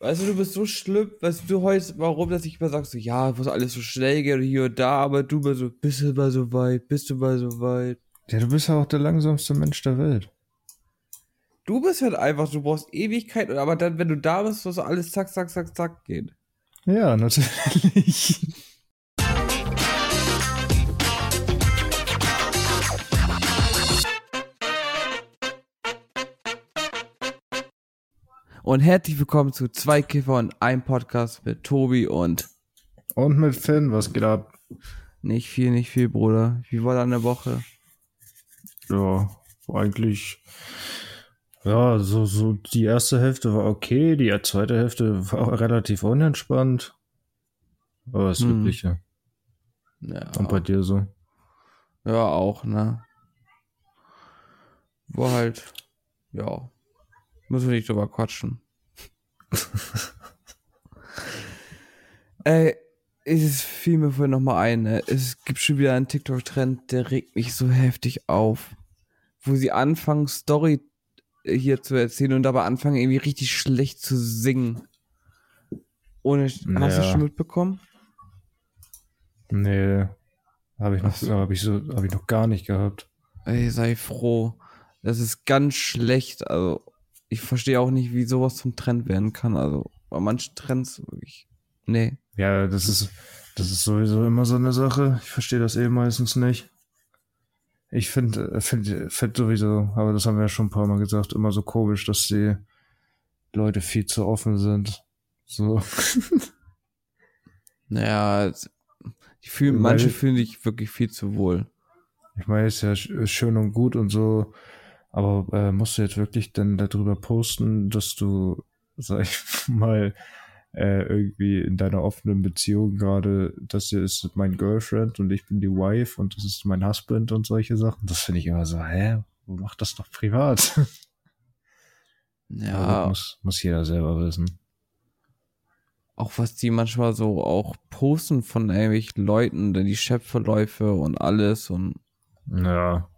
Weißt du, du bist so schlimm, weißt du heute, warum, dass ich immer sag, so, ja, muss alles so schnell gehen, hier und da, aber du mal so, bist du mal so weit, bist du mal so weit. Ja, du bist ja auch der langsamste Mensch der Welt. Du bist halt einfach, du brauchst Ewigkeit, aber dann, wenn du da bist, muss alles zack, zack, zack, zack gehen. Ja, natürlich. Und herzlich willkommen zu zwei Kiffer und einem Podcast mit Tobi und. Und mit Finn, was geht ab? Nicht viel, nicht viel, Bruder. Wie war deine Woche? Ja, eigentlich. Ja, so, so die erste Hälfte war okay, die zweite Hälfte war relativ unentspannt. Aber das hm. Übliche. Ja. Und bei dir so? Ja, auch, ne? War halt, ja, Müssen wir nicht drüber quatschen. Ey, es fiel mir vorhin nochmal ein, ne? es gibt schon wieder einen TikTok-Trend, der regt mich so heftig auf. Wo sie anfangen, Story hier zu erzählen und dabei anfangen, irgendwie richtig schlecht zu singen. Ohne, ja. hast du schon mitbekommen? Nee, habe ich noch, so. habe ich so, habe ich noch gar nicht gehabt. Ey, sei froh. Das ist ganz schlecht, also ich verstehe auch nicht, wie sowas zum Trend werden kann. Also bei manchen Trends wirklich. Nee. Ja, das ist, das ist sowieso immer so eine Sache. Ich verstehe das eh meistens nicht. Ich finde, finde, find sowieso, aber das haben wir ja schon ein paar Mal gesagt, immer so komisch, dass die Leute viel zu offen sind. So. naja, die fühlen, manche fühlen sich wirklich viel zu wohl. Ich meine, ist ja schön und gut und so, aber äh, musst du jetzt wirklich dann darüber posten, dass du, sag ich mal, äh, irgendwie in deiner offenen Beziehung gerade, das hier ist mein Girlfriend und ich bin die Wife und das ist mein Husband und solche Sachen. Das finde ich immer so, hä? Mach das doch privat. Ja. muss, muss jeder selber wissen. Auch was die manchmal so auch posten von irgendwelchen Leuten, denn die Chefverläufe und alles und. Ja.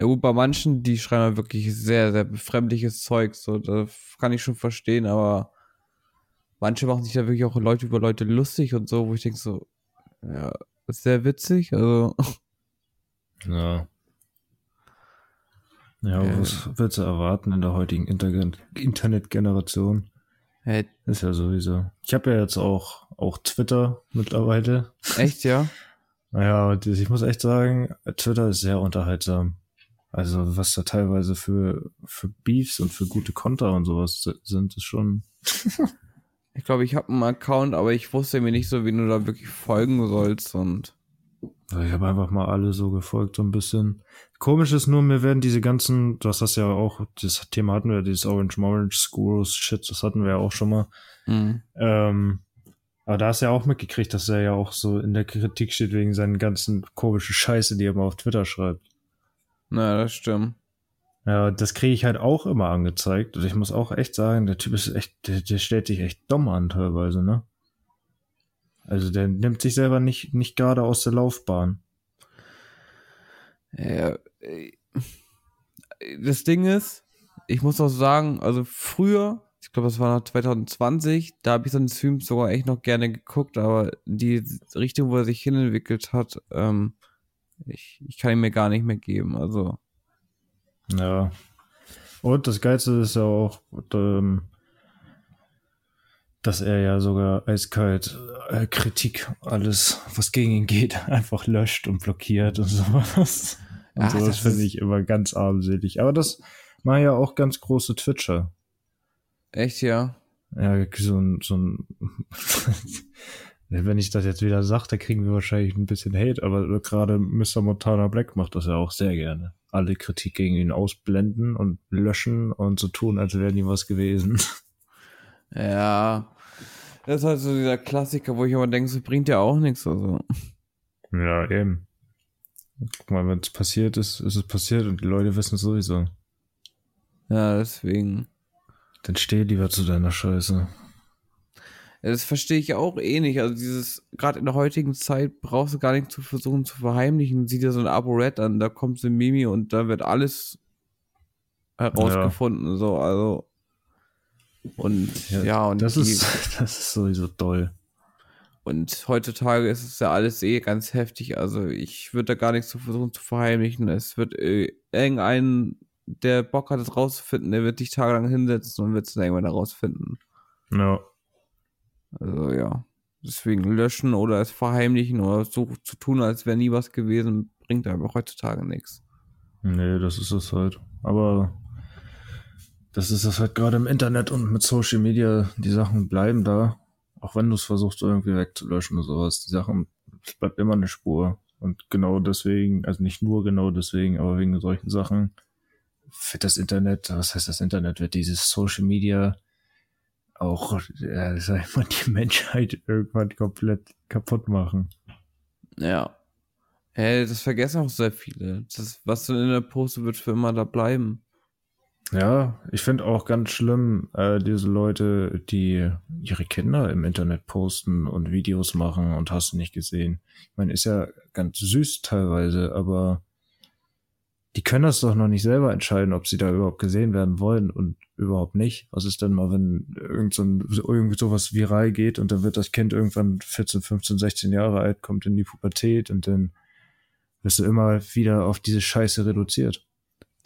Ja gut, bei manchen, die schreiben halt wirklich sehr, sehr befremdliches Zeug, so, das kann ich schon verstehen, aber manche machen sich da wirklich auch Leute über Leute lustig und so, wo ich denke so, ja, ist sehr witzig, also. Ja. Ja, äh, was willst du erwarten in der heutigen Internet Internetgeneration? Hey. Ist ja sowieso. Ich habe ja jetzt auch, auch Twitter mittlerweile. Echt, ja? naja, ich muss echt sagen, Twitter ist sehr unterhaltsam. Also was da teilweise für, für Beefs und für gute Konter und sowas sind, ist schon. ich glaube, ich habe einen Account, aber ich wusste mir nicht so, wie du da wirklich folgen sollst und. Ich habe einfach mal alle so gefolgt, so ein bisschen. Komisch ist nur, mir werden diese ganzen, du hast das ja auch, das Thema hatten wir, dieses Orange Orange Schools Shit, das hatten wir ja auch schon mal. Mhm. Ähm, aber da hast du ja auch mitgekriegt, dass er ja auch so in der Kritik steht wegen seinen ganzen komischen Scheiße, die er mal auf Twitter schreibt. Na, das stimmt. Ja, das kriege ich halt auch immer angezeigt. Und ich muss auch echt sagen, der Typ ist echt, der, der stellt sich echt dumm an teilweise, ne? Also der nimmt sich selber nicht, nicht gerade aus der Laufbahn. Ja, äh, das Ding ist, ich muss auch sagen, also früher, ich glaube, das war noch 2020, da habe ich seine Streams sogar echt noch gerne geguckt, aber die Richtung, wo er sich hinentwickelt hat, ähm, ich, ich kann ihn mir gar nicht mehr geben, also. Ja. Und das Geilste ist ja auch, ähm, dass er ja sogar eiskalt äh, Kritik, alles, was gegen ihn geht, einfach löscht und blockiert und sowas. Und Ach, sowas finde ich immer ganz armselig. Aber das machen ja auch ganz große Twitcher. Echt, ja? Ja, so ein, so ein Wenn ich das jetzt wieder sage, da kriegen wir wahrscheinlich ein bisschen Hate, aber gerade Mr. Montana Black macht das ja auch sehr gerne. Alle Kritik gegen ihn ausblenden und löschen und so tun, als wäre nie was gewesen. Ja, das ist halt so dieser Klassiker, wo ich aber denke, so bringt ja auch nichts. Also. Ja, eben. Guck mal, wenn es passiert ist, ist es passiert und die Leute wissen es sowieso. Ja, deswegen. Dann steh lieber zu deiner Scheiße. Das verstehe ich auch eh nicht. Also dieses, gerade in der heutigen Zeit brauchst du gar nicht zu versuchen zu verheimlichen. Sieh dir so ein Abo-Red an, da kommt so ein Mimi und da wird alles herausgefunden. Ja. So, also. Und ja, ja und das die, ist, das ist sowieso toll. Und heutzutage ist es ja alles eh ganz heftig. Also ich würde da gar nichts so versuchen zu verheimlichen. Es wird äh, irgendein, der Bock hat, es rauszufinden, der wird dich tagelang hinsetzen und wird es dann irgendwann herausfinden. Ja. Also ja. Deswegen löschen oder es verheimlichen oder so zu tun, als wäre nie was gewesen, bringt einfach heutzutage nichts. Nee, das ist es halt. Aber das ist das halt gerade im Internet und mit Social Media, die Sachen bleiben da. Auch wenn du es versuchst irgendwie wegzulöschen oder sowas. Die Sachen, es bleibt immer eine Spur. Und genau deswegen, also nicht nur genau deswegen, aber wegen solchen Sachen wird das Internet, was heißt das Internet, wird dieses Social Media auch, ja, sag ich mal, die Menschheit irgendwann komplett kaputt machen. Ja. Hey, das vergessen auch sehr viele. Das, was in der Post wird für immer da bleiben. Ja, ich finde auch ganz schlimm, äh, diese Leute, die ihre Kinder im Internet posten und Videos machen und hast nicht gesehen. Ich meine, ist ja ganz süß teilweise, aber die können das doch noch nicht selber entscheiden, ob sie da überhaupt gesehen werden wollen und überhaupt nicht. Was ist denn mal, wenn irgend so ein, irgendwie sowas viral geht und dann wird das Kind irgendwann 14, 15, 16 Jahre alt, kommt in die Pubertät und dann wirst du immer wieder auf diese Scheiße reduziert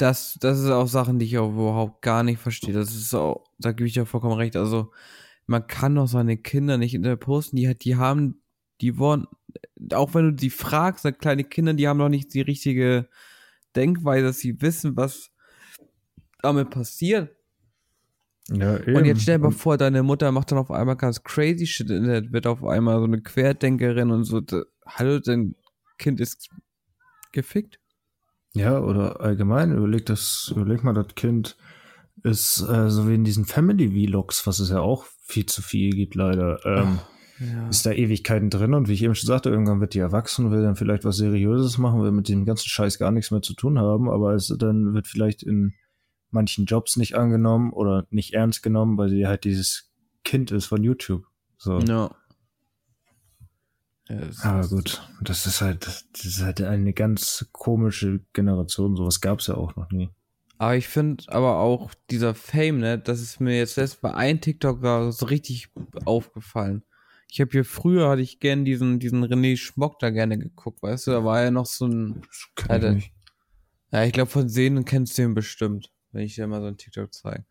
das, das ist auch Sachen, die ich auch überhaupt gar nicht verstehe. Das ist auch, da gebe ich ja vollkommen recht. Also, man kann doch seine Kinder nicht in der posten. Die, die haben, die wollen, auch wenn du die fragst, kleine Kinder, die haben noch nicht die richtige Denkweise, dass sie wissen, was damit passiert. Ja, eben. Und jetzt stell dir mal vor, deine Mutter macht dann auf einmal ganz crazy shit, wird auf einmal so eine Querdenkerin und so. Hallo, dein Kind ist gefickt. Ja, oder allgemein, überleg das, überleg mal, das Kind ist äh, so wie in diesen Family-Vlogs, was es ja auch viel zu viel gibt, leider. Ähm, ja. Ist da Ewigkeiten drin und wie ich eben schon sagte, irgendwann wird die erwachsen, will dann vielleicht was Seriöses machen, will mit dem ganzen Scheiß gar nichts mehr zu tun haben, aber es dann wird vielleicht in manchen Jobs nicht angenommen oder nicht ernst genommen, weil sie halt dieses Kind ist von YouTube. So. Ja. Ja, Aber gut, das ist halt, das ist halt eine ganz komische Generation. Sowas gab es ja auch noch nie. Aber ich finde aber auch dieser Fame, ne, das ist mir jetzt erst bei einem TikTok so richtig aufgefallen. Ich habe hier früher hatte ich gern diesen diesen René Schmock da gerne geguckt, weißt du, da war ja noch so ein Alter, ich Ja, ich glaube von Sehen kennst du ihn bestimmt, wenn ich dir mal so ein TikTok zeige.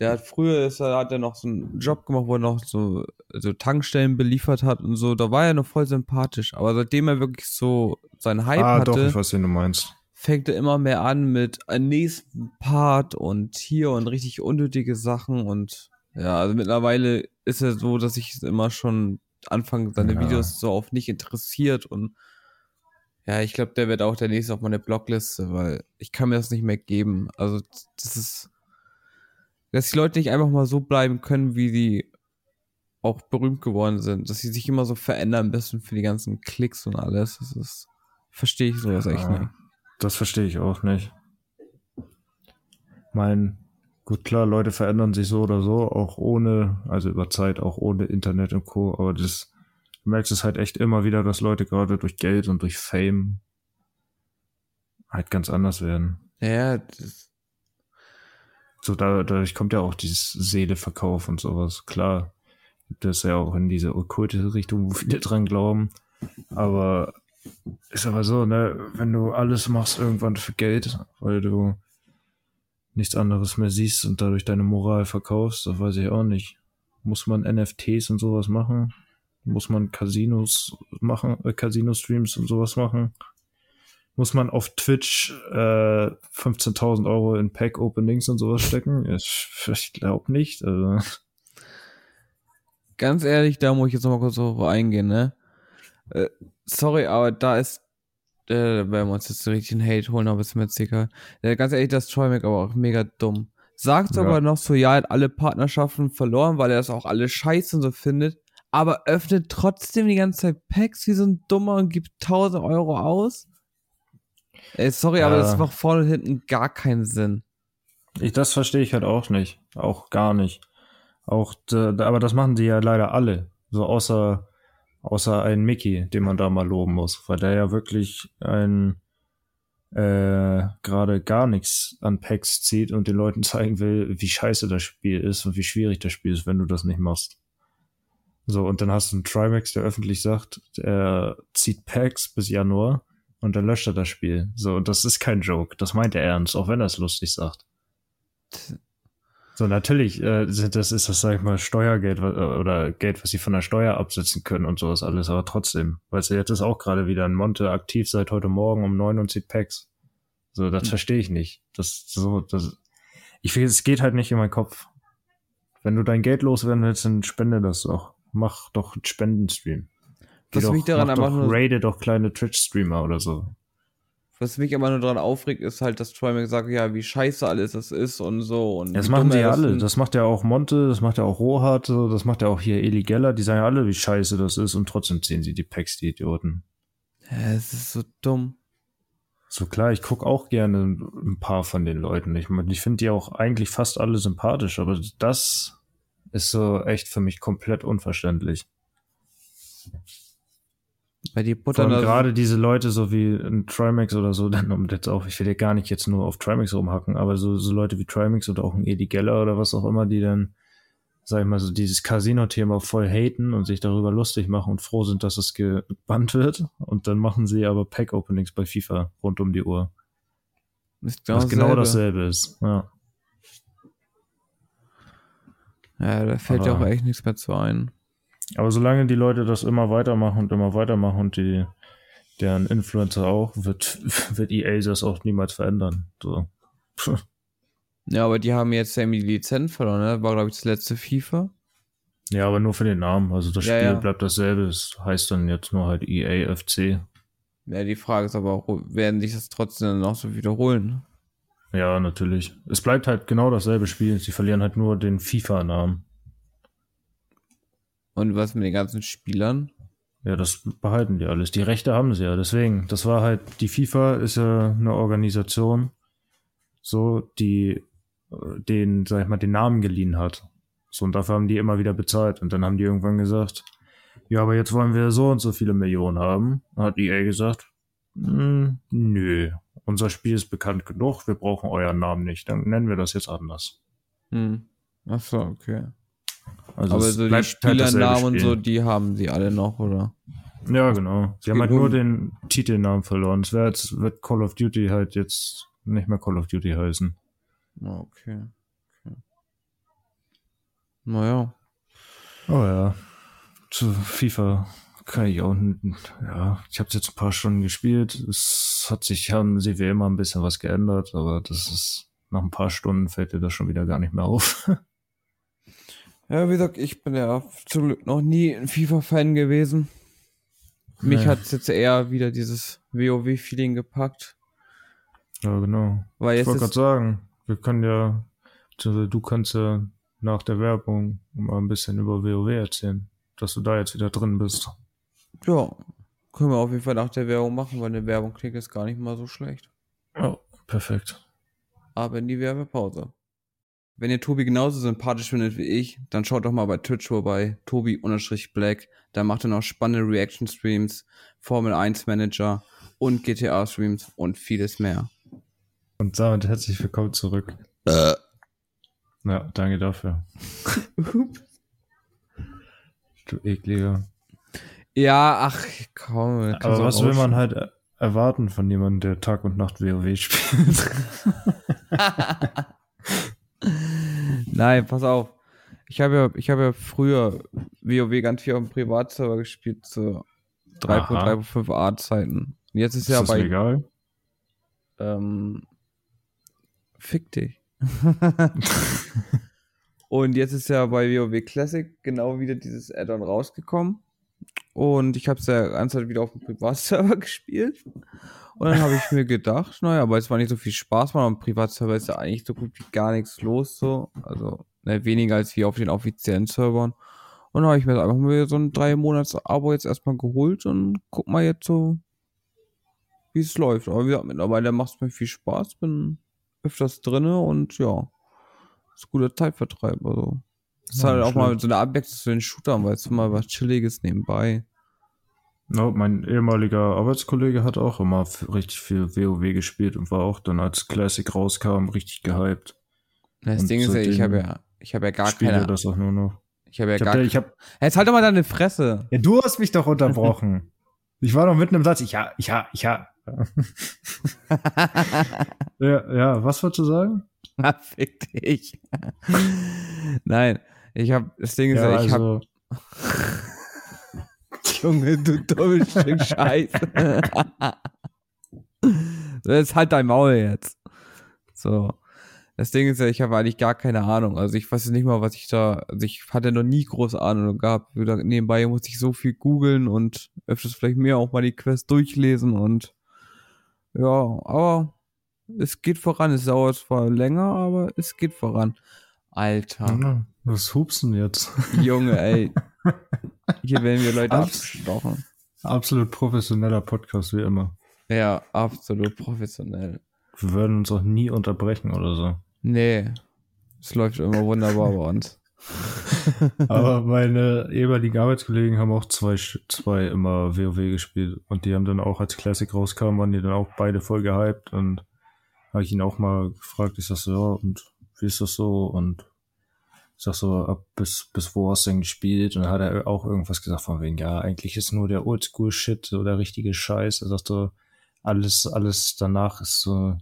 Der hat früher ist er, hat er noch so einen Job gemacht, wo er noch so, so Tankstellen beliefert hat und so. Da war er noch voll sympathisch. Aber seitdem er wirklich so seinen Hype ah, hatte, doch, ich weiß, wen du meinst. fängt er immer mehr an mit einem nächsten Part und hier und richtig unnötige Sachen und ja, also mittlerweile ist er so, dass ich immer schon anfange, seine ja. Videos so auf nicht interessiert und ja, ich glaube, der wird auch der nächste auf meine Blogliste, weil ich kann mir das nicht mehr geben. Also das ist dass die Leute nicht einfach mal so bleiben können, wie sie auch berühmt geworden sind, dass sie sich immer so verändern müssen für die ganzen Klicks und alles. Das ist, verstehe ich sowas ja, echt nicht. Das verstehe ich auch nicht. Mein, gut klar, Leute verändern sich so oder so, auch ohne, also über Zeit, auch ohne Internet und Co. Aber das, du merkst es halt echt immer wieder, dass Leute gerade durch Geld und durch Fame halt ganz anders werden. Ja, das, so da, dadurch kommt ja auch dieses Seeleverkauf und sowas. Klar, gibt es ja auch in diese okkulte Richtung, wo viele dran glauben. Aber ist aber so, ne, wenn du alles machst irgendwann für Geld, weil du nichts anderes mehr siehst und dadurch deine Moral verkaufst, das weiß ich auch nicht. Muss man NFTs und sowas machen? Muss man Casinos machen, äh, Casino-Streams und sowas machen? muss man auf Twitch äh, 15.000 Euro in Pack-Openings und sowas stecken? Ich, ich glaube nicht. Also. Ganz ehrlich, da muss ich jetzt noch mal kurz drauf eingehen, ne? Äh, sorry, aber da ist, äh, werden wir uns jetzt richtig einen Hate holen, aber ist mir jetzt egal. Äh, ganz ehrlich, das Trimac aber auch mega dumm. Sagt sogar ja. noch so, ja, er hat alle Partnerschaften verloren, weil er das auch alle scheiße und so findet, aber öffnet trotzdem die ganze Zeit Packs wie so ein Dummer und gibt 1000 Euro aus Ey, sorry, äh, aber das macht vorne und hinten gar keinen Sinn. Ich, das verstehe ich halt auch nicht. Auch gar nicht. Auch, aber das machen die ja leider alle. So außer, außer ein Mickey, den man da mal loben muss, weil der ja wirklich ein, äh, gerade gar nichts an Packs zieht und den Leuten zeigen will, wie scheiße das Spiel ist und wie schwierig das Spiel ist, wenn du das nicht machst. So, und dann hast du einen Trimax, der öffentlich sagt, er zieht Packs bis Januar und dann löscht er das Spiel. So, und das ist kein Joke. Das meint er ernst, auch wenn er es lustig sagt. So, natürlich, äh, das ist das, sag ich mal, Steuergeld oder Geld, was sie von der Steuer absetzen können und sowas alles, aber trotzdem. Weißt du, jetzt ist auch gerade wieder ein Monte aktiv seit heute Morgen um neun und zieht Packs. So, das hm. verstehe ich nicht. Das, so, das, ich finde, es geht halt nicht in meinen Kopf. Wenn du dein Geld loswerden willst, dann spende das doch. Mach doch einen Spendenstream. Geh was doch, mich daran mach doch, rate doch kleine Twitch-Streamer oder so. Was mich aber nur daran aufregt, ist halt, dass Troy mir sagt, ja, wie scheiße alles das ist und so. Und das machen die ja alle. Das macht ja auch Monte, das macht ja auch Rohat, so, das macht ja auch hier Eli Geller. Die sagen ja alle, wie scheiße das ist und trotzdem ziehen sie die Packs, die Idioten. Ja, es ist so dumm. So klar, ich guck auch gerne ein paar von den Leuten. Ich, ich finde die auch eigentlich fast alle sympathisch, aber das ist so echt für mich komplett unverständlich. Bei die Butter gerade diese Leute, so wie ein Trimax oder so, dann um jetzt auch, ich will ja gar nicht jetzt nur auf Trimax rumhacken, aber so, so Leute wie Trimax oder auch ein Eddie Geller oder was auch immer, die dann, sag ich mal, so dieses Casino-Thema voll haten und sich darüber lustig machen und froh sind, dass es gebannt wird. Und dann machen sie aber Pack-Openings bei FIFA rund um die Uhr. Ist genau was genau dasselbe ist, ja. Ja, da fällt ja auch echt nichts mehr zu ein. Aber solange die Leute das immer weitermachen und immer weitermachen und die, deren Influencer auch, wird, wird EA das auch niemals verändern. So. Ja, aber die haben jetzt ja die Lizenz verloren, ne? War, glaube ich, das letzte FIFA. Ja, aber nur für den Namen. Also das ja, Spiel ja. bleibt dasselbe. Es heißt dann jetzt nur halt EA FC. Ja, die Frage ist aber auch, werden sich das trotzdem noch so wiederholen? Ja, natürlich. Es bleibt halt genau dasselbe Spiel. Sie verlieren halt nur den FIFA-Namen. Und was mit den ganzen Spielern? Ja, das behalten die alles. Die Rechte haben sie ja. Deswegen, das war halt, die FIFA ist ja eine Organisation, so, die äh, den, sag ich mal, den Namen geliehen hat. So, und dafür haben die immer wieder bezahlt. Und dann haben die irgendwann gesagt, ja, aber jetzt wollen wir so und so viele Millionen haben. Dann hat EA gesagt, hm, nö, unser Spiel ist bekannt genug, wir brauchen euren Namen nicht. Dann nennen wir das jetzt anders. Hm. Ach so, okay. Also Aber so die halt Spielernamen und so, die haben sie alle noch, oder? Ja, genau. Sie haben halt nur den Titelnamen verloren. Es wird, wird Call of Duty halt jetzt nicht mehr Call of Duty heißen. Ah, okay. okay. Naja. Oh ja. Zu FIFA kann ich auch, ja, ich habe jetzt ein paar Stunden gespielt. Es hat sich, haben sie wie immer ein bisschen was geändert, aber das ist, nach ein paar Stunden fällt dir das schon wieder gar nicht mehr auf. Ja, wie gesagt, ich bin ja zum Glück noch nie ein FIFA-Fan gewesen. Mich nee. hat jetzt eher wieder dieses WoW-Feeling gepackt. Ja, genau. Weil ich wollte gerade sagen, wir können ja, du kannst ja nach der Werbung mal ein bisschen über WoW erzählen, dass du da jetzt wieder drin bist. Ja, können wir auf jeden Fall nach der Werbung machen, weil eine Werbung klingt jetzt gar nicht mal so schlecht. Oh, perfekt. Aber in die Werbepause. Wenn ihr Tobi genauso sympathisch findet wie ich, dann schaut doch mal bei Twitch vorbei, Tobi-Black. Da macht er noch spannende Reaction-Streams, Formel 1 Manager und GTA-Streams und vieles mehr. Und damit herzlich willkommen zurück. Äh. Ja, danke dafür. du ekliger. Ja, ach komm. Aber was will man halt erwarten von jemandem, der Tag und Nacht WoW spielt? Nein, pass auf. Ich habe ja, ich habe ja früher WoW ganz viel auf dem Privatserver gespielt, zu 3.3.5 A-Zeiten. Jetzt ist, ist ja das bei. Legal? Ähm, fick dich. und jetzt ist ja bei WoW Classic genau wieder dieses Add-on rausgekommen. Und ich habe es ja ganz halt wieder auf dem Privatserver gespielt. Und dann habe ich mir gedacht, naja, aber es war nicht so viel Spaß, weil am Privatserver ist ja eigentlich so gut wie gar nichts los, so. Also, ne, weniger als wie auf den offiziellen Servern. Und dann habe ich mir einfach mal so ein drei Monats Abo jetzt erstmal geholt und guck mal jetzt so, wie es läuft. Aber wie gesagt, mittlerweile macht es mir viel Spaß, bin öfters drinne und ja, ist guter Zeitvertreib, also. Das ist ja, halt auch schön. mal so eine Abwechslung zu den Shootern, weil es mal was Chilliges nebenbei. No, mein ehemaliger Arbeitskollege hat auch immer richtig viel WoW gespielt und war auch dann, als Classic rauskam, richtig gehypt. Das und Ding ist ja, ich habe ja, ich habe ja gar keine. das auch nur noch. Ich habe ja ich gar hab, ich hab, Jetzt halt doch mal deine Fresse. Ja, du hast mich doch unterbrochen. ich war noch mitten im Satz. Ich ja, ich ja, ich ja. ja, ja, was wolltest du sagen? Fick dich. Nein, ich habe das Ding ist ja, ich also, habe Junge, du dummes Stück Scheiße. Jetzt halt dein Maul jetzt. So. Das Ding ist ja, ich habe eigentlich gar keine Ahnung. Also ich weiß nicht mal, was ich da, also ich hatte noch nie große Ahnung gehabt. Nebenbei musste ich so viel googeln und öfters vielleicht mehr auch mal die Quest durchlesen und ja, aber es geht voran. Es dauert zwar länger, aber es geht voran. Alter. Was hupsen jetzt? Junge, ey. Hier werden wir Leute abgestochen. Absolut professioneller Podcast, wie immer. Ja, absolut professionell. Wir würden uns auch nie unterbrechen oder so. Nee. Es läuft immer wunderbar bei uns. Aber meine ehemaligen Arbeitskollegen haben auch zwei, zwei immer WoW gespielt. Und die haben dann auch, als Classic rauskam, waren die dann auch beide voll gehypt. Und habe ich ihn auch mal gefragt, ich sag so, ja, und wie ist das so? Und ich sag so, ab bis, bis wo hast du denn gespielt? Und dann hat er auch irgendwas gesagt von wegen, ja, eigentlich ist nur der Oldschool-Shit so der richtige Scheiß. Er sagt so, alles, alles danach ist so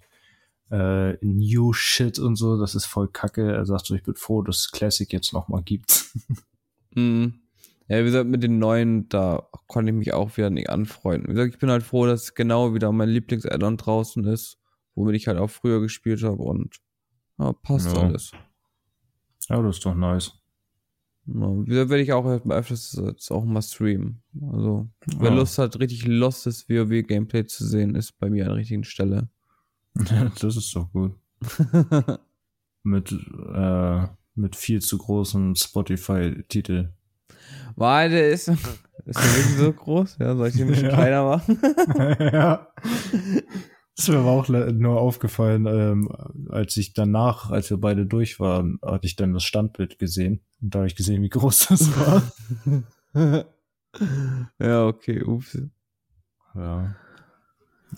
äh, New Shit und so, das ist voll kacke. Er sagt so, ich bin froh, dass es Classic jetzt nochmal gibt. mhm. Ja, wie gesagt, mit den neuen, da konnte ich mich auch wieder nicht anfreunden. Wie gesagt, ich bin halt froh, dass genau wieder mein Lieblings-Addon draußen ist, womit ich halt auch früher gespielt habe und ja, passt ja. alles. Ja, das ist doch nice. Ja, werde ich auch öfters jetzt auch mal streamen. Also, wer ja. Lust hat, richtig lostes WoW-Gameplay zu sehen, ist bei mir an der richtigen Stelle. das ist doch gut. mit, äh, mit viel zu großen Spotify-Titel. Weil der ist, ist der wirklich so groß? Ja, soll ich den ein bisschen ja. kleiner machen? ja. Das ist mir aber auch nur aufgefallen, ähm, als ich danach, als wir beide durch waren, hatte ich dann das Standbild gesehen. Und da habe ich gesehen, wie groß das war. ja, okay, ups. Ja.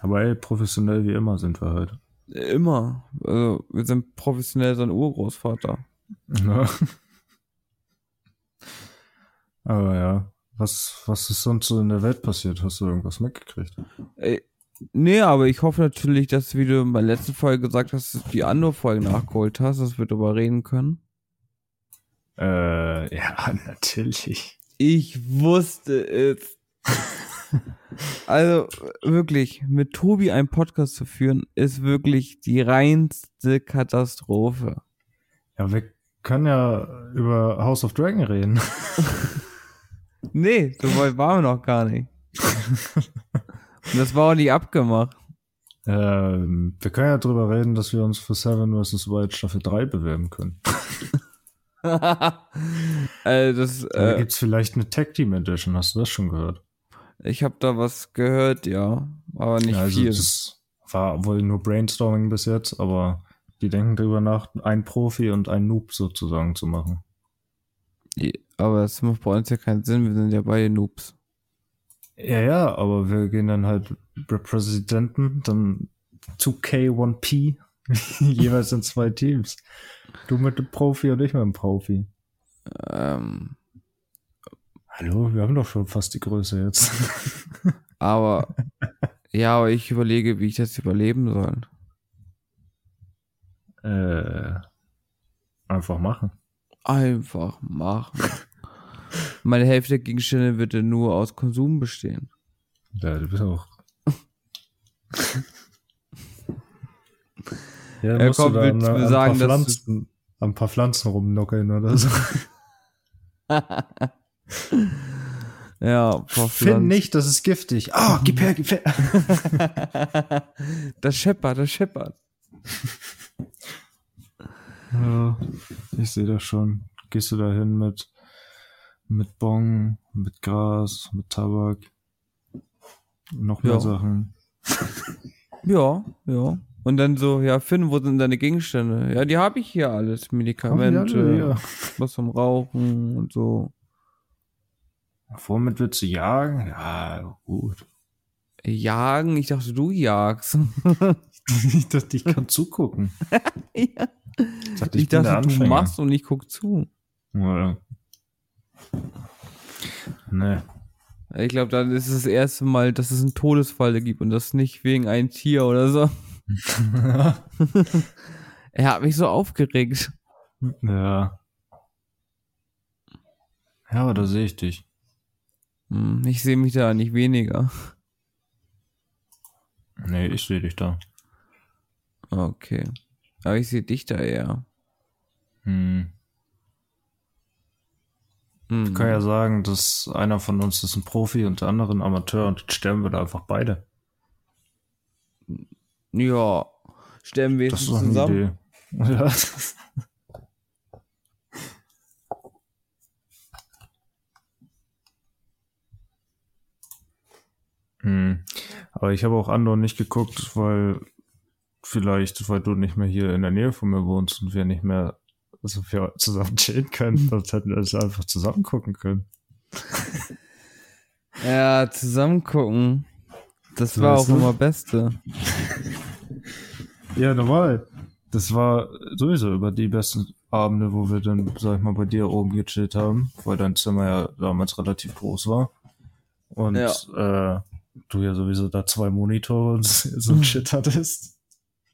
Aber ey, professionell wie immer sind wir halt. Immer. Also, wir sind professionell sein Urgroßvater. Ja. Aber ja. Was, was ist sonst so in der Welt passiert? Hast du irgendwas mitgekriegt? Ey, nee, aber ich hoffe natürlich, dass, wie du in der letzten Folge gesagt hast, dass du die andere Folge nachgeholt hast, dass wir darüber reden können. Äh, ja, natürlich. Ich wusste es. also wirklich, mit Tobi einen Podcast zu führen, ist wirklich die reinste Katastrophe. Ja, wir können ja über House of Dragon reden. nee, so weit waren wir noch gar nicht. Das war auch nicht abgemacht. Ähm, wir können ja drüber reden, dass wir uns für Seven vs. Wild Staffel 3 bewerben können. also das, da äh, gibt's vielleicht eine Tag Team Edition, hast du das schon gehört? Ich habe da was gehört, ja, aber nicht ja, also viel. Das war wohl nur Brainstorming bis jetzt, aber die denken darüber nach, ein Profi und ein Noob sozusagen zu machen. Aber es macht bei uns ja keinen Sinn, wir sind ja beide Noobs. Ja, ja, aber wir gehen dann halt Repräsidenten, dann 2K1P, jeweils in zwei Teams. Du mit dem Profi und ich mit dem Profi. Ähm, Hallo, wir haben doch schon fast die Größe jetzt. aber, ja, aber ich überlege, wie ich das überleben soll. Äh, einfach machen. Einfach machen. Meine Hälfte der Gegenstände wird ja nur aus Konsum bestehen. Ja, du bist auch. ja, er kommt, mit da an, sagen, ein paar Pflanzen, ein paar Pflanzen rumnuckeln oder so. Ja, Find nicht, das ist giftig. Ah, oh, gib her, gib her. das scheppert, das scheppert. Ja, ich sehe das schon. Gehst du da hin mit, mit Bong, mit Gras, mit Tabak, noch mehr ja. Sachen. Ja, ja. Und dann so, ja, Finn, wo sind deine Gegenstände? Ja, die habe ich hier alles. Medikamente, was zum Rauchen und so. Womit willst du jagen? Ja, gut. Jagen? Ich dachte, du jagst. ich dachte, ich kann zugucken. ja. Ich dachte, Ich, ich, dachte, du machst und ich guck zu. Ja. Nee. Ich glaube, dann ist es das erste Mal, dass es einen Todesfall gibt und das nicht wegen einem Tier oder so. Er hat mich so aufgeregt. ja. Ja, aber da sehe ich dich. Hm, Ich sehe mich da nicht weniger. Nee, ich sehe dich da. Okay. Aber ich sehe dich da eher. Hm. Ich kann ja sagen, dass einer von uns ist ein Profi und der andere ein Amateur und jetzt sterben wir da einfach beide. Ja. Sterben wir Das ist doch eine zusammen. Idee. Ja, hm. Aber ich habe auch Andor nicht geguckt, weil vielleicht, weil du nicht mehr hier in der Nähe von mir wohnst und wir nicht mehr so viel zusammen chillen können, sonst hätten wir das einfach zusammen gucken können. Ja, zusammen gucken. Das war Weißt auch du? immer Beste. Ja, normal. Das war sowieso über die besten Abende, wo wir dann, sag ich mal, bei dir oben gechillt haben, weil dein Zimmer ja damals relativ groß war. Und äh, du ja sowieso da zwei Monitore und so ein Shit hattest.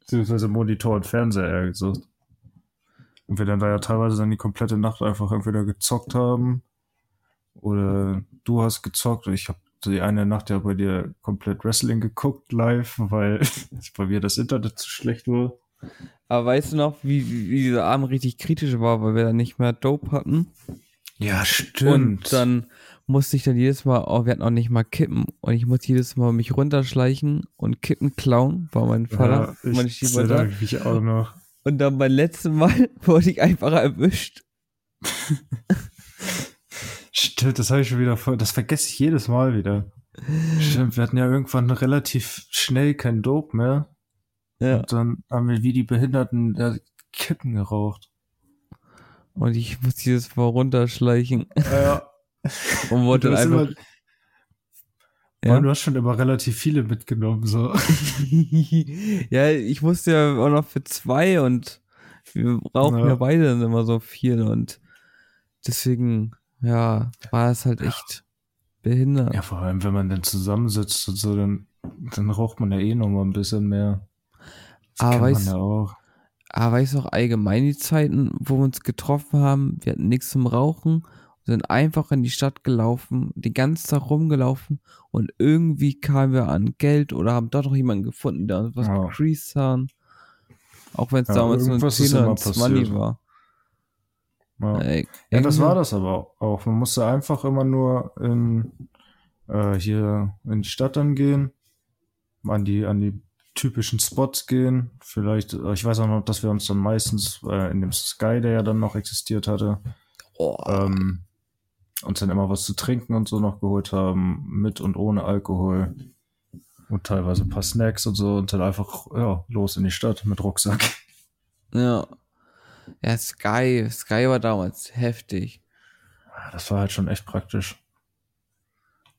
Beziehungsweise Monitor und Fernseher eher gesagt. Und wir dann da ja teilweise dann die komplette Nacht einfach entweder gezockt haben oder du hast gezockt. Ich habe die eine Nacht ja bei dir komplett Wrestling geguckt live, weil bei mir das Internet zu schlecht war. Aber weißt du noch, wie, wie dieser Abend richtig kritisch war, weil wir dann nicht mehr Dope hatten? Ja, stimmt. Und dann musste ich dann jedes Mal, oh, wir hatten auch nicht mal Kippen. Und ich musste jedes Mal mich runterschleichen und Kippen klauen, war mein Vater, ja, meine ich Stiefmutter. erinnere mich auch noch. Und dann beim letzten Mal wurde ich einfach erwischt. Stimmt, das habe ich schon wieder voll, das vergesse ich jedes Mal wieder. Stimmt, wir hatten ja irgendwann relativ schnell kein Dope mehr. Ja. Und dann haben wir wie die Behinderten da Kippen geraucht. Und ich musste jedes Mal runterschleichen Ja. und wollte Du dann hast einfach. immer, Ja? Du hast schon immer relativ viele mitgenommen, so. ja, ich musste ja auch noch für zwei und wir rauchen Ja. ja beide dann immer so viel und deswegen, ja, war es halt echt behindert. Ja, vor allem, wenn man dann zusammensitzt und so, dann, dann raucht man ja eh noch mal ein bisschen mehr. Das Aber kann man ja auch. Aber weißt du auch allgemein die Zeiten, wo wir uns getroffen haben, wir hatten nichts zum Rauchen, sind einfach in die Stadt gelaufen, den ganzen Tag rumgelaufen und irgendwie kamen wir an Geld oder haben dort noch jemanden gefunden, der uns was Ja. gecreased haben. Auch wenn es Ja, damals nur ein irgendwas ist 10 oder immer ein 20 passiert. war. Ja. Ey, Ja, das war das aber auch. Man musste einfach immer nur in, äh, hier in die Stadt dann gehen, an die, an die typischen Spots gehen. Vielleicht, äh, ich weiß auch noch, dass wir uns dann meistens äh, in dem Sky, der ja dann noch existiert hatte, Oh, ähm, uns dann immer was zu trinken und so noch geholt haben, mit und ohne Alkohol. Und teilweise ein paar Snacks und so und dann einfach, ja, los in die Stadt mit Rucksack. ja. Ja, Sky, Sky war damals heftig. Ja, Das war halt schon echt praktisch.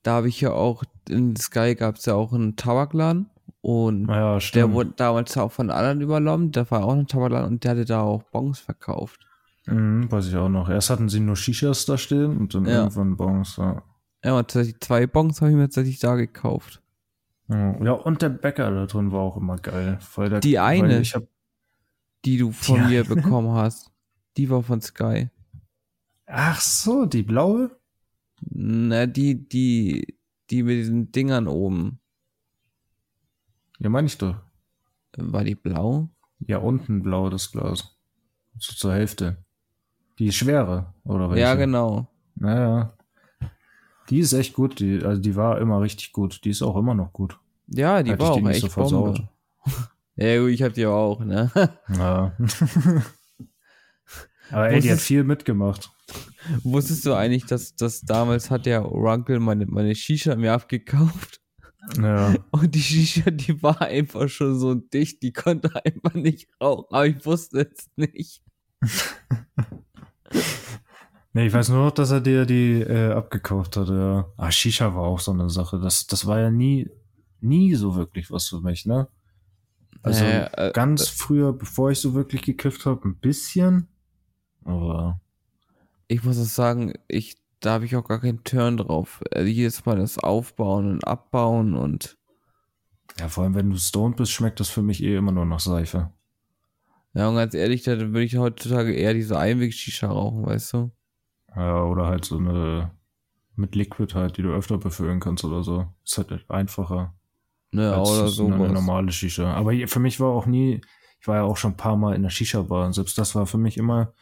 Da habe ich ja auch, in Sky gab es ja auch einen Tabakladen und Naja, Der stimmt. wurde damals auch von anderen übernommen, der war auch ein Tabakladen und der hatte da auch Bons verkauft. Mhm, weiß ich auch noch. Erst hatten sie nur Shishas da stehen und dann Ja. irgendwann Bons. Ja. Ja, und tatsächlich zwei Bons habe ich mir tatsächlich da gekauft. ja, und der Bäcker da drin war auch immer geil. Weil der, Die eine. Hab, Die du von Die mir eine? bekommen hast. Die war von Sky. ach so, die blaue? Na, die, die, die mit diesen Dingern oben. Ja, meine ich doch. War die blau? Ja, unten blau das Glas. So zur Hälfte. Die schwere, oder welche? Ja, genau. Naja. Die ist echt gut. Die, also die war immer richtig gut. Die ist auch immer noch gut. Ja, die Hätte war ich auch die nicht echt so versaut. Ja, ich hab die auch, ne? Ja. Aber ey, die hat viel mitgemacht. Wusstest du eigentlich, dass, dass damals hat der Orankel meine, meine Shisha mir abgekauft? Ja. Und die Shisha, die war einfach schon so dicht, die konnte einfach nicht rauchen. Aber ich wusste es nicht. Nee, ich weiß nur noch, dass er dir die äh, abgekauft hat, ja. Ah, Shisha war auch so eine Sache. Das, das war ja nie, nie so wirklich was für mich, ne? Also Naja, äh, ganz früher, bevor ich so wirklich gekifft habe, ein bisschen. Aber Ich muss auch sagen, ich, da habe ich auch gar keinen Turn drauf. Äh, jedes Mal das Aufbauen und Abbauen und ja, vor allem, wenn du stoned bist, schmeckt das für mich eh immer nur nach Seife. Ja, und ganz ehrlich, da würde ich heutzutage eher diese Einweg-Shisha rauchen, weißt du? Ja, oder halt so eine mit Liquid halt, die du öfter befüllen kannst oder so. Ist halt einfacher. Ne, als oder so eine normale Shisha. Aber für mich war auch nie, ich war ja auch schon ein paar Mal in der Shisha-Bar und selbst das war für mich immer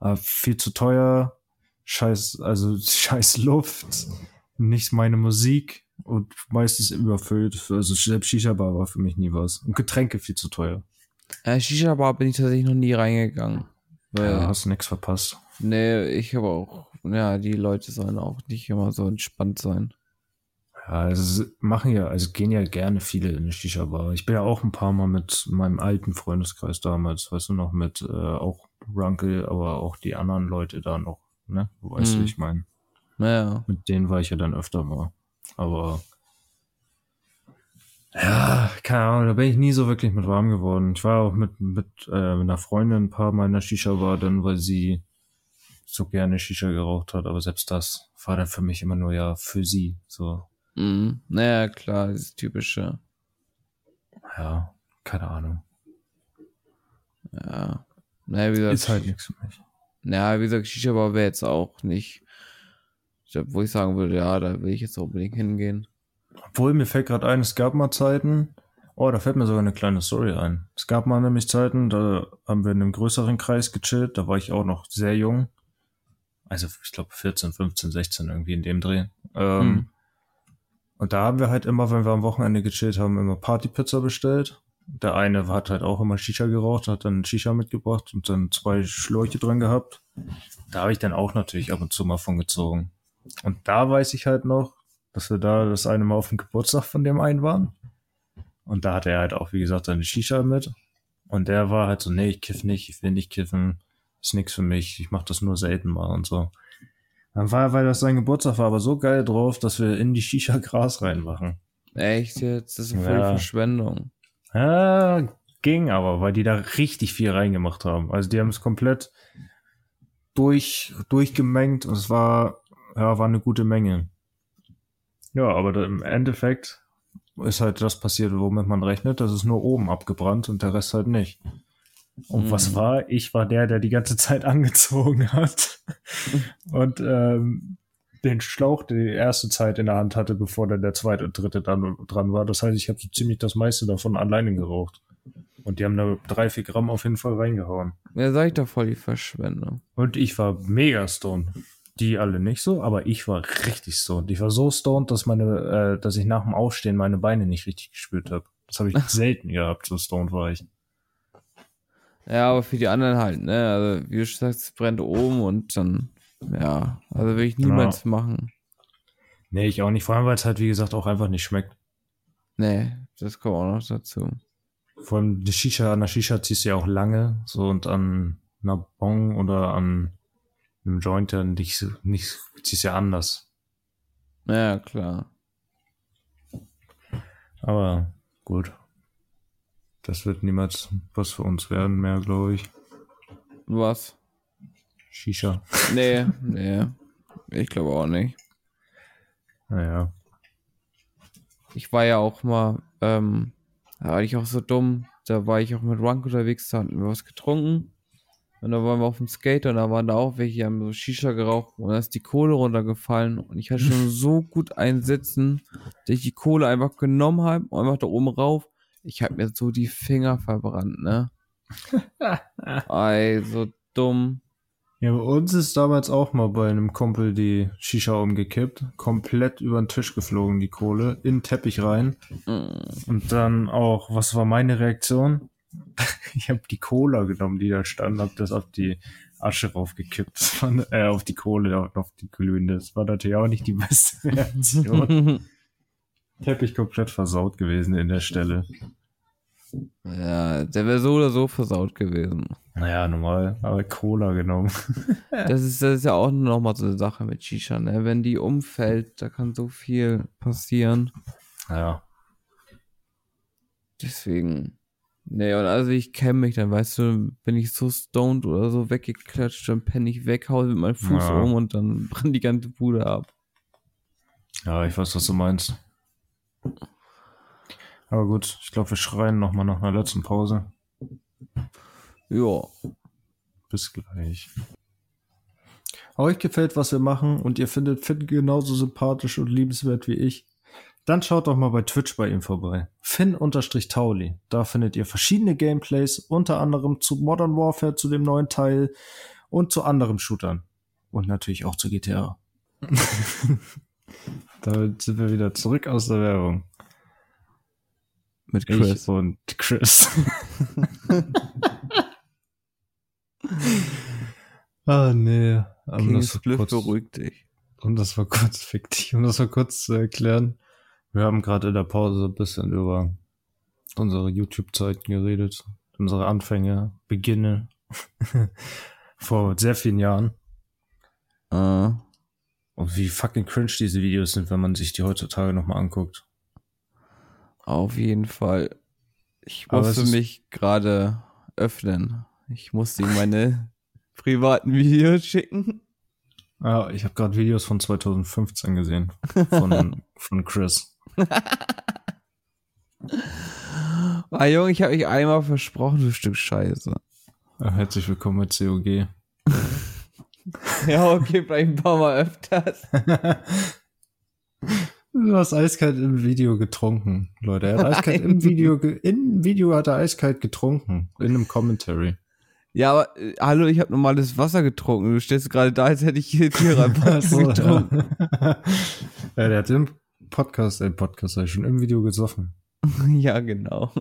äh, viel zu teuer, scheiß, also scheiß Luft, nicht meine Musik und meistens überfüllt. Also selbst Shisha-Bar war für mich nie was. Und Getränke viel zu teuer. Äh, Shisha-Bar bin ich tatsächlich noch nie reingegangen. Weil, Ja, hast nix verpasst. nee, ich habe auch, ja, die Leute sollen auch nicht immer so entspannt sein. Ja, also es machen ja, also gehen ja gerne viele in eine Shisha-Bar. Ich bin ja auch ein paar Mal mit meinem alten Freundeskreis damals, weißt du noch, mit äh, auch Runkel, aber auch die anderen Leute da noch, ne? Weißt du, Mhm. wie ich meine? Naja, Mit denen war ich ja dann öfter mal. Aber ja, keine Ahnung, da bin ich nie so wirklich mit warm geworden. Ich war auch mit, mit, äh, mit einer Freundin ein paar Mal in der Shisha-Bar, dann, weil sie so gerne Shisha geraucht hat, aber selbst das war dann für mich immer nur ja für sie. So, mhm. naja, klar, das typische, ja, keine Ahnung. ja. Naja, wie gesagt, Ist halt nichts für mich. naja, wie gesagt, Shisha-Bar wäre jetzt auch nicht, wo ich sagen würde, ja, da will ich jetzt unbedingt hingehen. Obwohl, mir fällt gerade ein, es gab mal Zeiten, oh, da fällt mir sogar eine kleine Story ein. Es gab mal nämlich Zeiten, da haben wir in einem größeren Kreis gechillt, da war ich auch noch sehr jung. Also ich glaube 14, 15, 16 irgendwie in dem Dreh. Ähm, Hm. Und da haben wir halt immer, wenn wir am Wochenende gechillt haben, immer Partypizza bestellt. Der eine hat halt auch immer Shisha geraucht, hat dann Shisha mitgebracht und dann zwei Schläuche drin gehabt. Da habe ich dann auch natürlich ab und zu mal von gezogen. Und da weiß ich halt noch, dass wir da das eine Mal auf dem Geburtstag von dem einen waren. Und da hatte er halt auch, wie gesagt, seine Shisha mit. Und der war halt so, nee, ich kiff nicht, ich will nicht kiffen, ist nix für mich, ich mach das nur selten mal und so. Dann war er, weil das sein Geburtstag war, aber so geil drauf, dass wir in die Shisha Gras reinmachen. Echt jetzt? Das ist eine voll Ja. Verschwendung. Ja, ging aber, weil die da richtig viel reingemacht haben. Also die haben es komplett durch, durchgemengt und es war, ja, war eine gute Menge. Ja, aber im Endeffekt ist halt das passiert, womit man rechnet. Das ist nur oben abgebrannt und der Rest halt nicht. Und Mhm. was war? Ich war der, der die ganze Zeit angezogen hat und ähm, den Schlauch die erste Zeit in der Hand hatte, bevor dann der zweite und dritte dann dran war. Das heißt, ich habe so ziemlich das meiste davon alleine geraucht. Und die haben da drei, vier Gramm auf jeden Fall reingehauen. Ja, sag ich doch voll die Verschwendung. Und ich war mega stoned. Die alle nicht so, aber ich war richtig stoned. Ich war so stoned, dass meine, äh, dass ich nach dem Aufstehen meine Beine nicht richtig gespürt habe. Das habe ich selten gehabt, so stoned war ich. Ja, aber für die anderen halt, ne? Also, wie du sagst, es brennt oben und dann, ja, also will ich niemals machen. Nee, ich auch nicht. Vor allem, weil es halt, wie gesagt, auch einfach nicht schmeckt. Nee, das kommt auch noch dazu. Vor allem die Shisha, an der Shisha ziehst du ja auch lange, so und an einer Bong oder an einem Joint dann nicht, so- nicht ziehst ja anders. Ja, klar. Aber gut. Das wird niemals was für uns werden mehr, glaube ich. Was? Shisha. Nee, nee. Ich glaube auch nicht. Naja. Ich war ja auch mal, ähm, da war ich auch so dumm. Da war ich auch mit Runk unterwegs, da hatten wir was getrunken. Und da waren wir auf dem Skater und da waren da auch welche, die haben so Shisha geraucht und da ist die Kohle runtergefallen und ich hatte schon so gut einsitzen, dass ich die Kohle einfach genommen habe und einfach da oben rauf. Ich habe mir so die Finger verbrannt, ne? Ey, so dumm. Ja, bei uns ist damals auch mal bei einem Kumpel die Shisha umgekippt. Komplett über den Tisch geflogen, die Kohle. In den Teppich rein. Mm. Und dann auch, was war meine Reaktion? Ich habe die Cola genommen, die da stand, hab das auf die Asche raufgekippt. Das war, äh, auf die Kohle, auf die glühende. Das war natürlich auch nicht die beste Reaktion. Teppich komplett versaut gewesen in der Stelle. Ja, der wäre so oder so versaut gewesen. Naja, normal, aber Cola genommen. Das ist, das ist ja auch nochmal so eine Sache mit Shisha, ne? Wenn die umfällt, da kann so viel passieren. Ja. Deswegen. Nee, und also ich kenne mich dann, weißt du, bin ich so stoned oder so weggeklatscht, dann penne ich weg, hau mit meinem Fuß Ja. um und dann brennt die ganze Bude ab. Ja, ich weiß, was du meinst. Aber gut, ich glaube, wir schreien nochmal nach einer letzten Pause. Ja. Bis gleich. Euch gefällt, was wir machen und ihr findet Finn genauso sympathisch und liebenswert wie ich, dann schaut doch mal bei Twitch bei ihm vorbei. Finn-Tauli. Da findet ihr verschiedene Gameplays, unter anderem zu Modern Warfare, zu dem neuen Teil und zu anderen Shootern. Und natürlich auch zu GTA. Damit sind wir wieder zurück aus der Werbung. Mit Chris. Ich und Chris. ah, nee. Aber King das kurz- beruhigt dich. um das mal kurz fiktiv, um das mal kurz zu erklären. Wir haben gerade in der Pause ein bisschen über unsere YouTube-Zeiten geredet, unsere Anfänge, Beginne vor sehr vielen Jahren. Äh, Und wie fucking cringe diese Videos sind, wenn man sich die heutzutage nochmal anguckt. auf jeden Fall. Ich musste mich gerade öffnen. Ich musste ihm meine privaten Videos schicken. Ja, ich habe gerade Videos von 2015 gesehen von, von Chris. Ah, Junge, ich habe mich einmal versprochen, du Stück Scheiße. Herzlich willkommen mit COG. Ja, okay, vielleicht ein paar Mal öfters. Du hast eiskalt im Video getrunken, Leute. Er hat eiskalt im Video, im Video hat er eiskalt getrunken. In einem Commentary. Ja, aber äh, hallo, ich habe normales Wasser getrunken. Du stehst gerade da, als hätte ich hier Tierreibwasser getrunken. ja. ja, der hat im Podcast, äh, Podcast, ich schon im Video gesoffen. Ja, genau.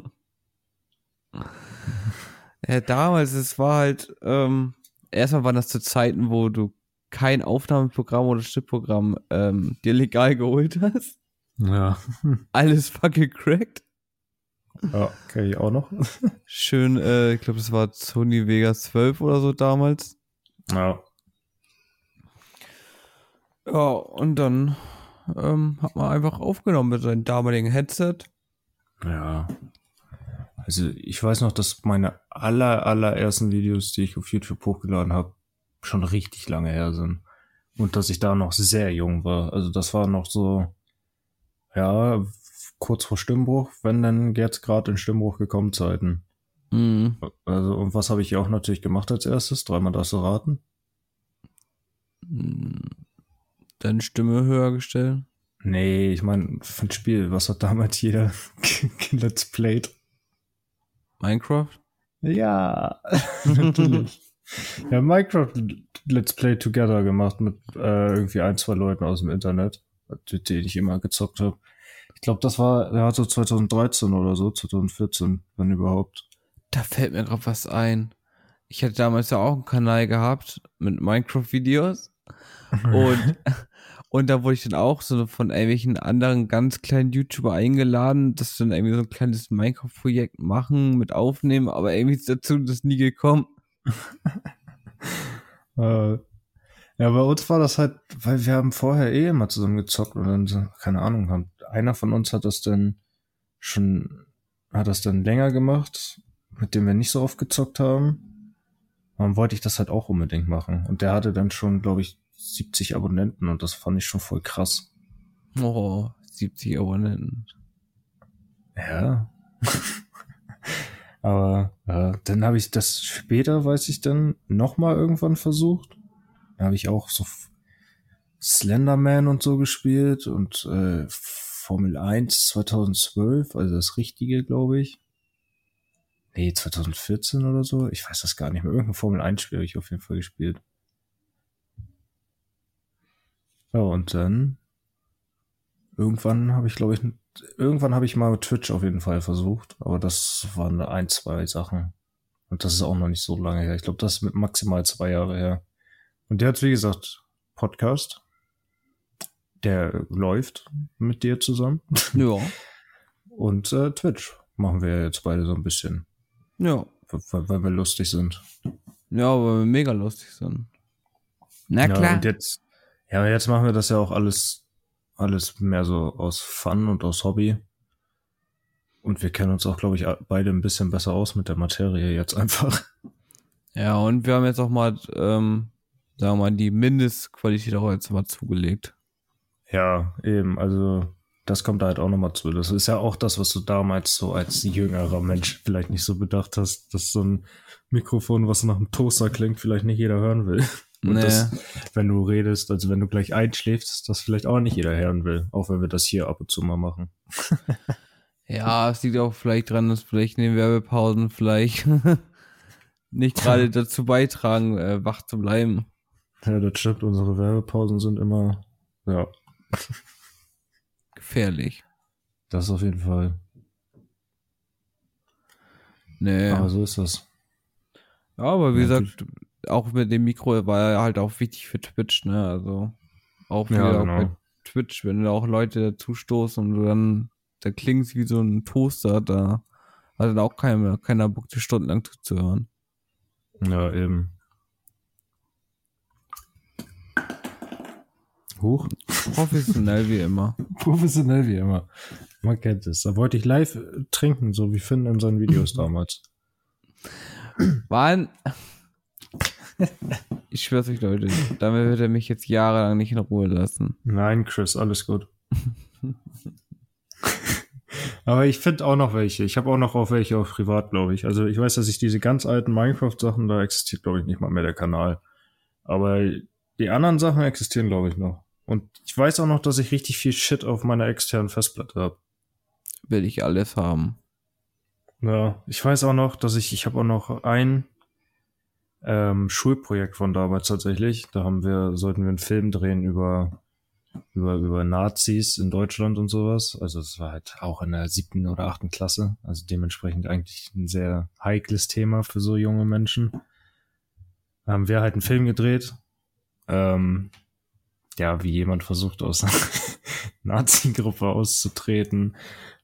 Ja, damals, es war halt, ähm, erstmal waren das zu Zeiten, wo du kein Aufnahmeprogramm oder Schnittprogramm ähm, dir legal geholt hast. Ja. Alles fucking cracked. Ja, kenn ich auch noch. Schön, äh, ich glaube, das war Sony Vegas 12 oder so damals. Ja. Ja, und dann ähm, hat man einfach aufgenommen mit seinem damaligen Headset. Ja. Also ich weiß noch, dass meine aller, allerersten Videos, die ich auf YouTube hochgeladen habe, schon richtig lange her sind. Und dass ich da noch sehr jung war. Also das war noch so, ja, kurz vor Stimmbruch, wenn dann jetzt gerade in Stimmbruch gekommen Zeiten. Mhm. Also, und was habe ich auch natürlich gemacht als erstes? Dreimal darfst du raten. Deine Stimme höher gestellt. Nee, ich meine, für ein Spiel, was hat damals jeder Let's Played? Minecraft? Ja, natürlich. ja, Minecraft Let's Play Together gemacht mit äh, irgendwie ein, zwei Leuten aus dem Internet, mit denen ich immer gezockt habe. Ich glaube, das war ja so 2013 oder so, 2014, wenn überhaupt. Da fällt mir gerade was ein. Ich hatte damals ja auch einen Kanal gehabt mit Minecraft-Videos. Und, und da wurde ich dann auch so von irgendwelchen anderen ganz kleinen YouTuber eingeladen, dass wir dann irgendwie so ein kleines Minecraft-Projekt machen mit aufnehmen, aber irgendwie ist dazu das nie gekommen. Äh, ja, bei uns war das halt, weil wir haben vorher eh immer zusammen gezockt und dann, so, keine Ahnung, haben, einer von uns hat das dann schon, hat das dann länger gemacht, mit dem wir nicht so oft gezockt haben. Dann wollte ich das halt auch unbedingt machen. Und der hatte dann schon, glaube ich, 70 Abonnenten und das fand ich schon voll krass. Oh, 70 Abonnenten. Ja. Aber ja, dann habe ich das später, weiß ich dann, nochmal irgendwann versucht. Da habe ich auch so Slenderman und so gespielt und äh, Formel 1 2012, also das Richtige, glaube ich. Nee, 2014 oder so. Ich weiß das gar nicht mehr. Irgendein Formel 1 Spiel habe ich auf jeden Fall gespielt. Ja, und dann irgendwann habe ich, glaube ich, irgendwann habe ich mal mit Twitch auf jeden Fall versucht, aber das waren ein, zwei Sachen. Und das ist auch noch nicht so lange her. Ich glaube, das ist mit maximal zwei Jahre her. Und der hat, wie gesagt, Podcast. Der läuft mit dir zusammen. Ja. Und äh, Twitch. machen wir jetzt beide so ein bisschen. Ja. Weil, weil wir lustig sind. Ja, weil wir mega lustig sind. Na Ja, klar. und jetzt, ja, jetzt machen wir das ja auch alles, alles mehr so aus Fun und aus Hobby. Und wir kennen uns auch, glaube ich, beide ein bisschen besser aus mit der Materie jetzt einfach. Ja, und wir haben jetzt auch mal, ähm, sagen wir mal, die Mindestqualität auch jetzt mal zugelegt. Ja, eben, also das kommt da halt auch nochmal zu. Das ist ja auch das, was du damals so als jüngerer Mensch vielleicht nicht so bedacht hast, dass so ein Mikrofon, was nach einem Toaster klingt, vielleicht nicht jeder hören will. Und Nee. das, wenn du redest, also wenn du gleich einschläfst, das vielleicht auch nicht jeder hören will, auch wenn wir das hier ab und zu mal machen. Ja, es liegt auch vielleicht dran, dass vielleicht in den Werbepausen vielleicht nicht gerade dazu beitragen, äh, wach zu bleiben. Ja, das stimmt, unsere Werbepausen sind immer, ja, Gefährlich. das auf jeden Fall. Nee. Aber so ist das. Ja, aber wie Ja, gesagt, auch mit dem Mikro war er halt auch wichtig für Twitch, ne? Also auch, Ja, auch genau. bei Twitch, wenn da auch Leute dazu stoßen und du dann, da klingst wie so ein Toaster, da hat dann auch keiner, keiner Bock, dir stundenlang zuzuhören. Ja, eben. Huch. Professionell wie immer. Professionell wie immer. Man kennt es. Da wollte ich live trinken, so wie Finn in seinen Videos damals. Wann? Ich schwör's euch, Leute, damit wird er mich jetzt jahrelang nicht in Ruhe lassen. Nein, Chris, alles gut. Aber ich finde auch noch welche. Ich habe auch noch auch welche auf privat, glaube ich. Also ich weiß, dass ich diese ganz alten Minecraft-Sachen, da existiert, glaube ich, nicht mal mehr der Kanal. Aber die anderen Sachen existieren, glaube ich, noch. Und ich weiß auch noch, dass ich richtig viel Shit auf meiner externen Festplatte habe. Will ich alles haben. Ja, ich weiß auch noch, dass ich, ich habe auch noch ein ähm, Schulprojekt von damals tatsächlich. Da haben wir, sollten wir einen Film drehen über, über, über Nazis in Deutschland und sowas. Also es war halt auch in der siebten oder achten Klasse. Also dementsprechend eigentlich ein sehr heikles Thema für so junge Menschen. Da haben wir halt einen Film gedreht. Ähm, ja, wie jemand versucht aus einer Nazi-Gruppe auszutreten.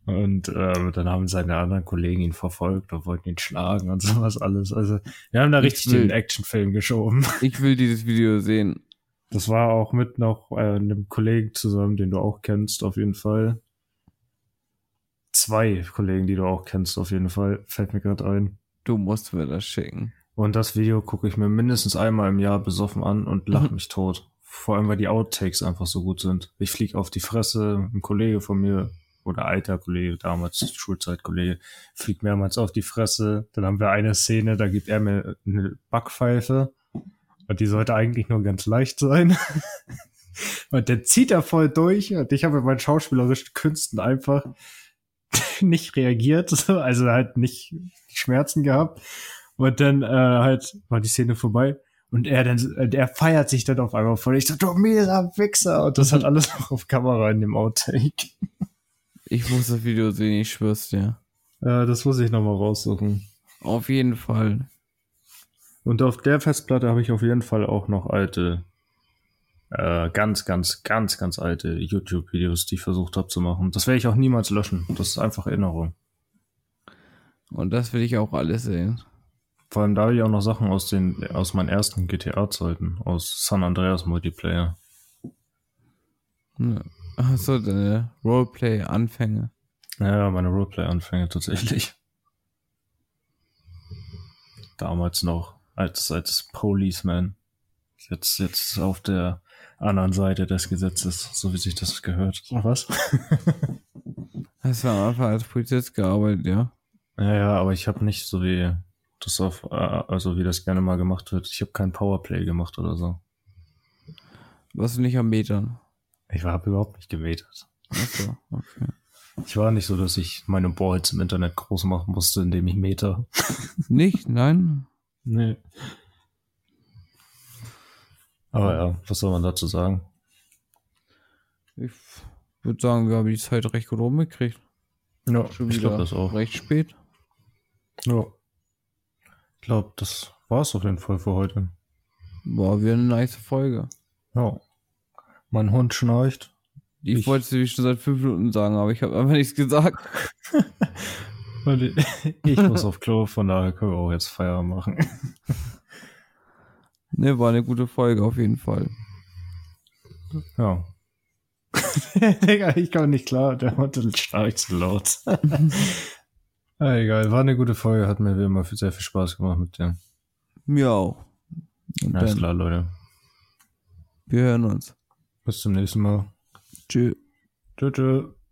Und ähm, dann haben seine anderen Kollegen ihn verfolgt und wollten ihn schlagen und sowas alles. Also wir haben da Ich richtig will- den Actionfilm geschoben. Ich will dieses Video sehen. Das war auch mit noch äh, einem Kollegen zusammen, den du auch kennst, auf jeden Fall. Zwei Kollegen, die du auch kennst, auf jeden Fall. Fällt mir gerade ein. Du musst mir das schicken. Und das Video gucke ich mir mindestens einmal im Jahr besoffen an und lach mich tot. Vor allem, weil die Outtakes einfach so gut sind. Ich flieg auf die Fresse, ein Kollege von mir, oder alter Kollege, damals Schulzeitkollege, fliegt mehrmals auf die Fresse. Dann haben wir eine Szene, da gibt er mir eine Backpfeife. Und die sollte eigentlich nur ganz leicht sein. Und der zieht da voll durch. Und ich habe mit meinen schauspielerischen Künsten einfach nicht reagiert. so, Also halt nicht Schmerzen gehabt. Und dann äh, halt war die Szene vorbei. Und er dann, äh, er feiert sich dann auf einmal voll. Ich so, du mieser Wichser. Und das hat alles noch auf Kamera in dem Outtake. Ich muss das Video sehen, ich schwör's dir. Ja, das muss ich nochmal raussuchen. Auf jeden Fall. Und auf der Festplatte habe ich auf jeden Fall auch noch alte, äh, ganz, ganz, ganz, ganz alte YouTube-Videos, die ich versucht habe zu machen. Das werde ich auch niemals löschen. Das ist einfach Erinnerung. Und das will ich auch alles sehen. Vor allem da habe ich auch noch Sachen aus den, aus meinen ersten GTA-Zeiten, aus San Andreas Multiplayer. Achso, deine Roleplay-Anfänge. Ja, meine Roleplay-Anfänge tatsächlich. Damals noch als, als Policeman. Jetzt, jetzt auf der anderen Seite des Gesetzes, so wie sich das gehört. Was? Hast du am Anfang als Polizist gearbeitet, ja? Ja, ja, aber ich habe nicht so wie das auf, äh, also wie das gerne mal gemacht wird. Ich habe kein Powerplay gemacht oder so. Warst du nicht am Metern? Ich habe überhaupt nicht gewetet. Achso, okay. Ich war nicht so, dass ich meine Balls im Internet groß machen musste, indem ich meter. Nicht? Nein? Nee. Aber ja, was soll man dazu sagen? Ich würde sagen, wir haben die Zeit recht gut rumgekriegt. Ja, Schon ich glaube das auch. recht spät. Ja. Ich glaube, das war's auf jeden Fall für heute. War wieder eine nice Folge. Ja. Mein Hund schnarcht. Ich, Ich- wollte es schon seit fünf Minuten sagen, aber ich habe einfach nichts gesagt. ich muss auf Klo, von daher können wir auch jetzt Feier machen. Ne, war eine gute Folge auf jeden Fall. Ja. Digga, ich komme nicht klar, der Hotel schnarcht zu laut. Ah, egal, war eine gute Folge, hat mir wie immer sehr viel Spaß gemacht mit dir. Mir auch. Und Alles klar, Leute. wir hören uns. Bis zum nächsten Mal. Tschüss. Tschüss. tschüss.